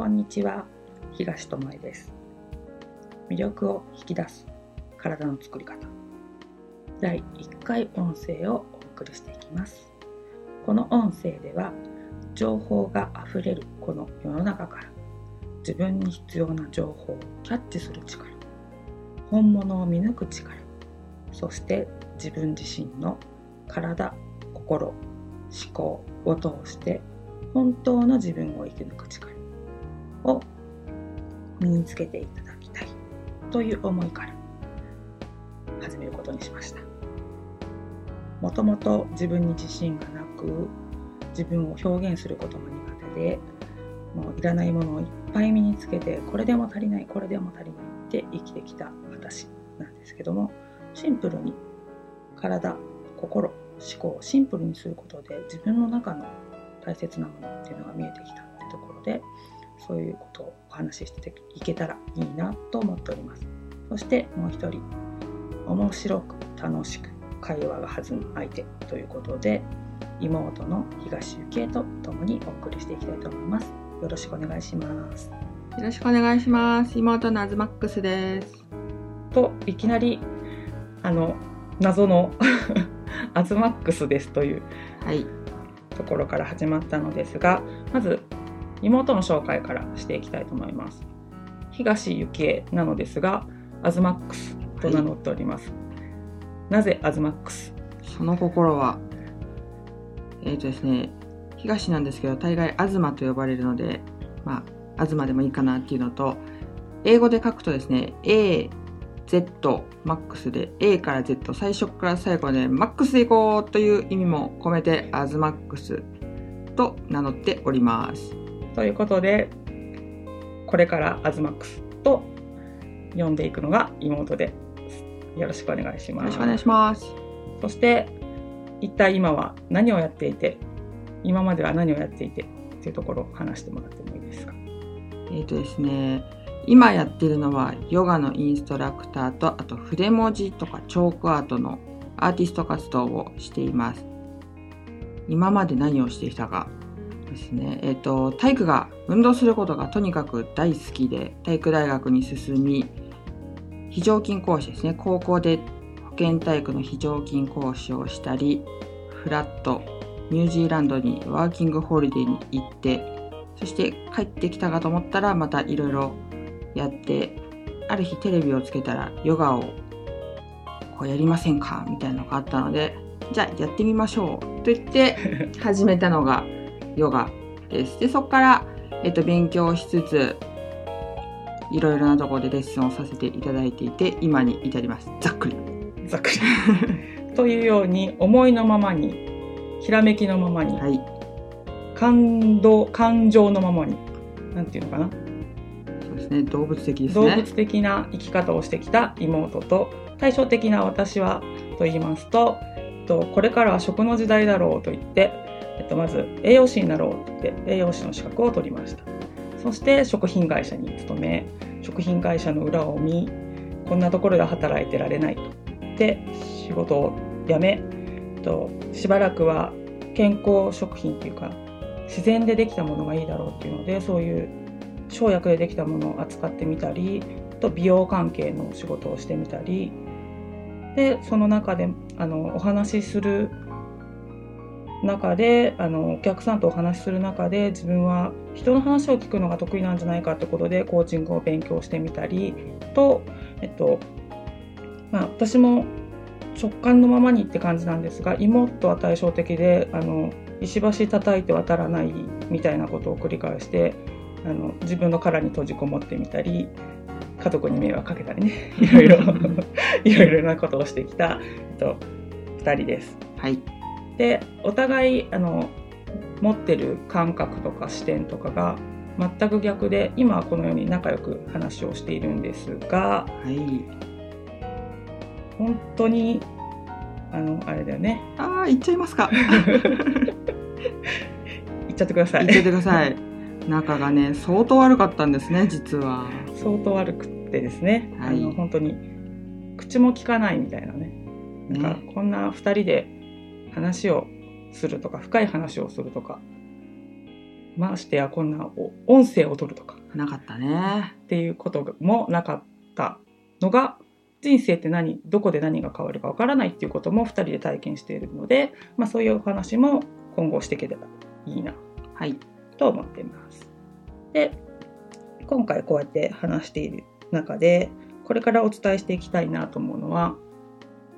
こんにちは。東智恵です。魅力を引き出す体の作り方。第1回音声をお送りしていきます。この音声では情報があふれるこの世の中から自分に必要な情報をキャッチする力本物を見抜く力そして自分自身の体心思考を通して本当の自分を生き抜く力を身につけていただきたいという思いから始めることにしました。もともと自分に自信がなく自分を表現することも苦手でもういらないものをいっぱい身につけてこれでも足りないこれでも足りないって生きてきた私なんですけどもシンプルに体心思考をシンプルにすることで自分の中の大切なものっていうのが見えてきたってところでそういうことをお話ししていけたらいいなと思っております。そしてもう一人面白く楽しく会話が弾む相手ということで妹の東幸恵と共にお送りしていきたいと思います。よろしくお願いします。よろしくお願いします。妹のアズマックスです。といきなりあの謎の アズマックスですという、はい、ところから始まったのですがまず妹の紹介からしていきたいと思います。東幸恵なのですがアズマックスと名乗っております、はい、なぜアズマックス？その心はえっ、ー、とですね東なんですけど大概東と呼ばれるのでまあ東でもいいかなっていうのと英語で書くとですね A Z マックスで A から Z 最初から最後でマックスでいこうという意味も込めてアズマックスと名乗っております。ということでこれからアズマックスと呼んでいくのが妹でよろしくお願いします。よろしくお願いします。そして一体今は何をやっていて今までは何をやっていてっていうところを話してもらってもいいですか？えっ、ー、とですね今やってるのはヨガのインストラクターとあと筆文字とかチョークアートのアーティスト活動をしています。今まで何をしてきたかですね。えっ、ー、と、体育が運動することがとにかく大好きで体育大学に進み非常勤講師ですね。高校で保健体育の非常勤講師をしたりフラットニュージーランドにワーキングホリデーに行ってそして帰ってきたかと思ったらまたいろいろやってある日テレビをつけたらヨガをこうやりませんか？みたいなのがあったのでじゃあやってみましょうと言って 始めたのがヨガです。でそこから、えっと、勉強しつついろいろなところでレッスンをさせていただいていて今に至ります。ざっくり。ざっくり。というように思いのままにひらめきのままに、はい、感動感情のままになんていうのかな？ですね。動物的ですね。動物的な生き方をしてきた妹と対照的な私はと言いますととこれからは食の時代だろうと言って、えっと、まず栄養士になろうって栄養士の資格を取りました。そして食品会社に勤め食品会社の裏を見こんなところで働いてられないと。言って仕事を辞めえっとしばらくは健康食品っていうか自然でできたものがいいだろうっていうのでそういう生薬でできたものを扱ってみたりと美容関係の仕事をしてみたり。でその中であのお話しする中であのお客さんとお話しする中で自分は人の話を聞くのが得意なんじゃないかってことでコーチングを勉強してみたりと、えっとまあ、私も直感のままにって感じなんですが妹は対照的であの石橋叩いて渡らないみたいなことを繰り返してあの自分の殻に閉じこもってみたり家族に迷惑かけたりね いろいろいろいろなことをしてきた、えっと、2人です。はい、でお互いあの持ってる感覚とか視点とかが全く逆で今はこのように仲良く話をしているんですが、はい、本当にあのあれだよね。ああ言っちゃいますか。言っちゃってください。言っちゃってください。仲がね相当悪かったんですね実は。相当悪くってですね、はい、あの本当に口も聞かないみたいなね。なんかこんな2人で話をするとか深い話をするとかましてやこんなお音声を取るとかなかったね。っていうこともなかったのが人生って何どこで何が変わるかわからないっていうことも2人で体験しているので、まあ、そういうお話も今後していければいいなはい。と思っています。で今回こうやって話している中でこれからお伝えしていきたいなと思うのは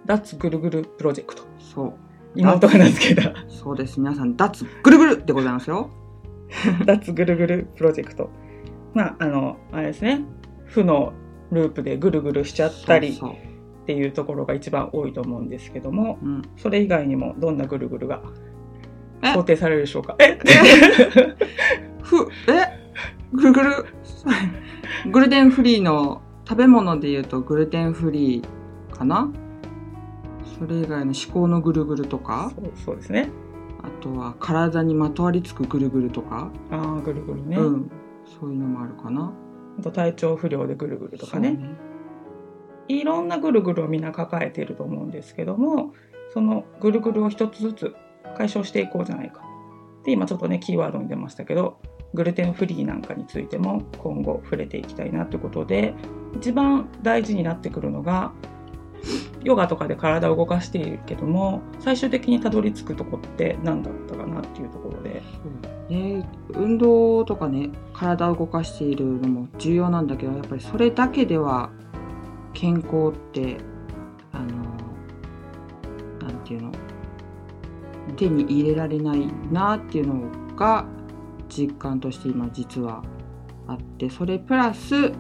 脱ぐるぐるプロジェクトそう。妹が名付けたそうです。皆さん、脱ぐるぐるでございますよ。脱ぐるぐるプロジェクト。まああのあれですね。負のループでぐるぐるしちゃったりっていうところが一番多いと思うんですけどもうん。それ以外にもどんなぐるぐるがえ？想定されるでしょうか？え？ふ、え？ぐるぐる？グルテンフリーの食べ物で言うとグルテンフリーかな？それ以外の思考のぐるぐるとか、そうですね。あとは体にまとわりつくぐるぐるとか、ああぐるぐるね、うん。そういうのもあるかな。あと体調不良でぐるぐるとかね。そういろんなぐるぐるをみんな抱えていると思うんですけどもそのぐるぐるを一つずつ解消していこうじゃないか。で今ちょっとねキーワードに出ましたけどグルテンフリーなんかについても今後触れていきたいなということで一番大事になってくるのがヨガとかで体を動かしているけども最終的にたどり着くとこって何だったかなっていうところで。ね、運動とかね体を動かしているのも重要なんだけどやっぱりそれだけでは健康ってあのなんていうの？手に入れられないなっていうのが実感として今実はあってそれプラス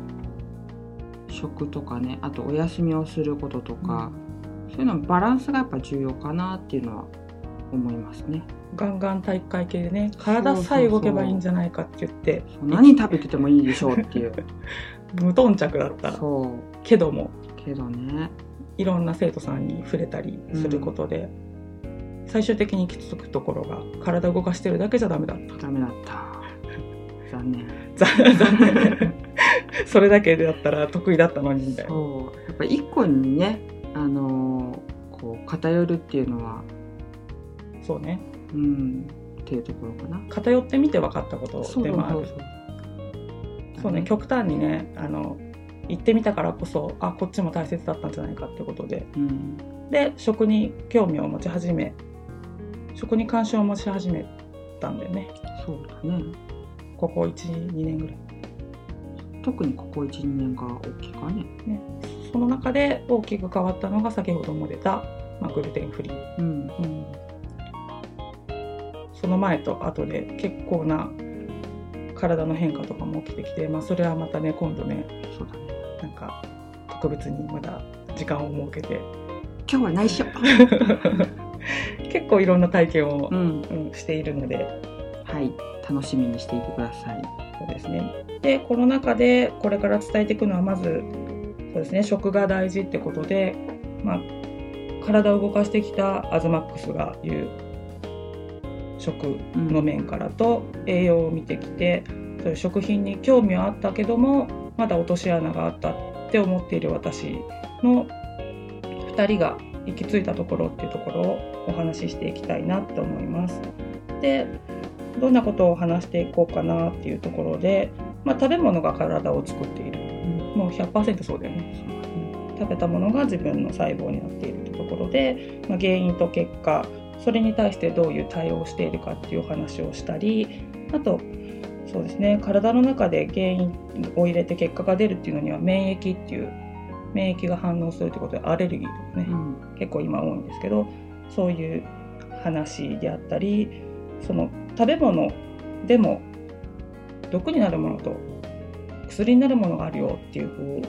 食とかねあとお休みをすることとか、そういうのバランスがやっぱ重要かなっていうのは思いますね。ガンガン体育会系でね体さえ動けばいいんじゃないかって言って何食べててもいいでしょうっていう。無頓着だったけども。けどね。いろんな生徒さんに触れたりすることで、最終的に行き着くところが体を動かしてるだけじゃダメだった。ダメだった。残念。残 残念。ね それだけだったら得意だったのにみたいな。そう。やっぱ一個にねあのーこう偏るっていうのはそうね。うんっていうところかな。偏ってみて分かったことでもあるそうね極端にねあの行ってみたからこそあこっちも大切だったんじゃないかってことで。うん。で食に興味を持ち始め食に関心を持ち始めたんだよね。そうだね。ここ12年ぐらい特にここ12年が大きいかね。その中で大きく変わったのが先ほども出た、まあ、グルテンフリー、うん。うん、その前と後で結構な体の変化とかも起きてきて、まあ、それはまたね今度ねそうだね。なんか特別にまだ時間を設けて。今日は内緒。結構いろんな体験をう、ん。うんしているので。はい。楽しみにしていてください。そうですねでこの中でこれから伝えていくのはまずそうですね食が大事ってことで、まあ、体を動かしてきたアズマックスが言う食の面からと栄養を見てきてそういう食品に興味はあったけどもまだ落とし穴があったって思っている私の2人が行き着いたところっていうところをお話ししていきたいなと思います。でどんなことを話していこうかなっていうところで、まあ、食べ物が体を作っている。もう100%そうだよね。食べたものが自分の細胞になっているというところで、まあ、原因と結果それに対してどういう対応をしているかっていうお話をしたりあとそうですね。体の中で原因を入れて結果が出るっていうのには免疫っていう免疫が反応するということでアレルギーとかね、うん。結構今多いんですけどそういう話であったりその食べ物でも毒になるものと薬になるものがあるよっていうこ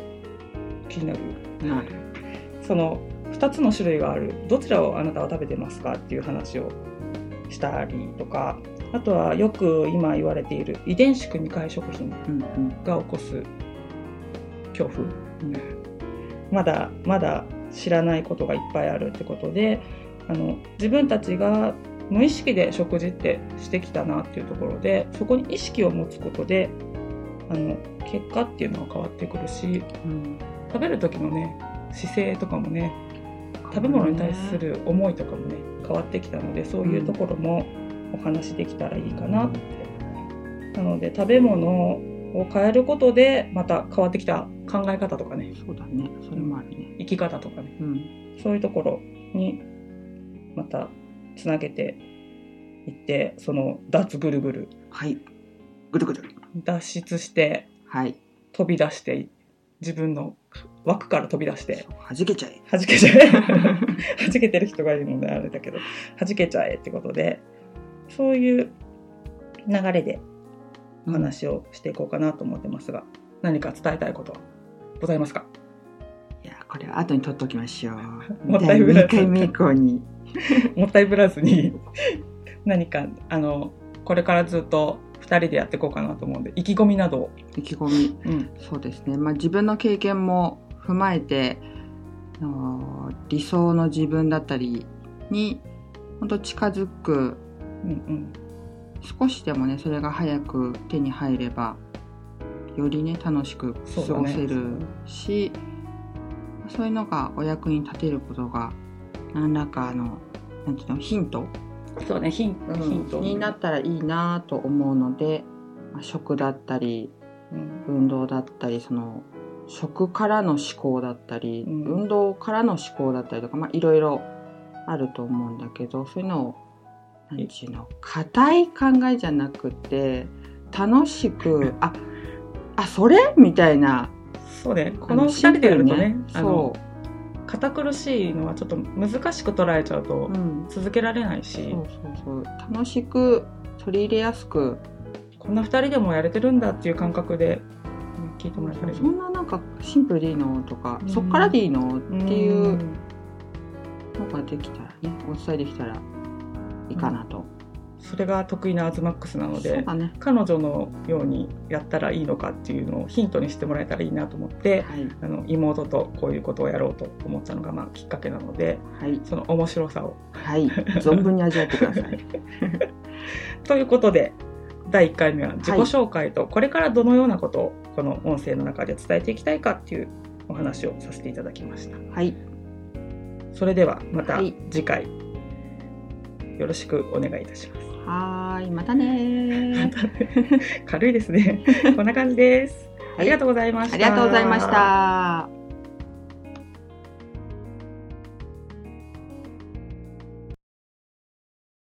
う気になる。なるその2つの種類がある。どちらをあなたは食べてますかっていう話をしたりとかあとはよく今言われている遺伝子組み換え食品うんうん。が起こす。恐怖。うんまだまだ知らないことがいっぱいあるってことであの自分たちが無意識で食事ってしてきたなっていうところでそこに意識を持つことであの結果っていうのは変わってくるしうん食べる時のね姿勢とかもね食べ物に対する思いとかもね変わってきたのでそういうところもお話できたらいいかなってなので食べ物を変えることでまた変わってきた考え方とかねそうだね。それもあるね。生き方とかねうん。そういうところにまたつなげていってその脱ぐるぐるはい。ぐるぐる。脱出してはい。飛び出して自分の枠から飛び出してはじけちゃえ。弾けちゃえ 弾けてる人がいるのであれだけど弾けちゃえってことでそういう流れでお話をしていこうかなと思ってますが、何か伝えたいことはございますか？いや、これは後に取っておきましょう。もったいぶらず2回目以降に。もったいぶらずに何かあのこれからずっと2人でやっていこうかなと思うんで意気込みなどを、意気込み。うんそうですね。まあ自分の経験も踏まえて、理想の自分だったりに、本当近づく、うんうん、少しでもね、それが早く手に入れば、よりね、楽しく過ごせるし、そういうのがお役に立てることが、何らかの、なんていうの、ヒント？そうねヒンヒント。になったらいいなと思うので、まあ食だったりうん。運動だったりその食からの思考だったり、うん。運動からの思考だったりとか、まあ、いろいろあると思うんだけどそういうのを何ていうの硬い考えじゃなくて楽しくああそれ？みたいな。そうねこあの2人でやるとねシンプルあの堅苦しいのはちょっと難しく捉えちゃうと続けられないし、そうそうそう。楽しく取り入れやすく。こんな2人でもやれてるんだっていう感覚でうん聞いてもらえたらそんななんかシンプルでいいの？とか、うん。そっからでいいの？っていううん。のができたらねお伝えできたらいいかなと、それが得意なアズマックスなのでだね。彼女のようにやったらいいのかっていうのをヒントにしてもらえたらいいなと思ってはい。あの妹とこういうことをやろうと思ったのがまあきっかけなのではい。その面白さを。はい。存分に味わってください。ということで第1回目は自己紹介とこれからどのようなことをこの音声の中で伝えていきたいかっていうお話をさせていただきました。はい。それではまたはい。次回よろしくお願いいたします。はーいまたねー 軽いですね。こんな感じです。ありがとうございました。ありがとうございました。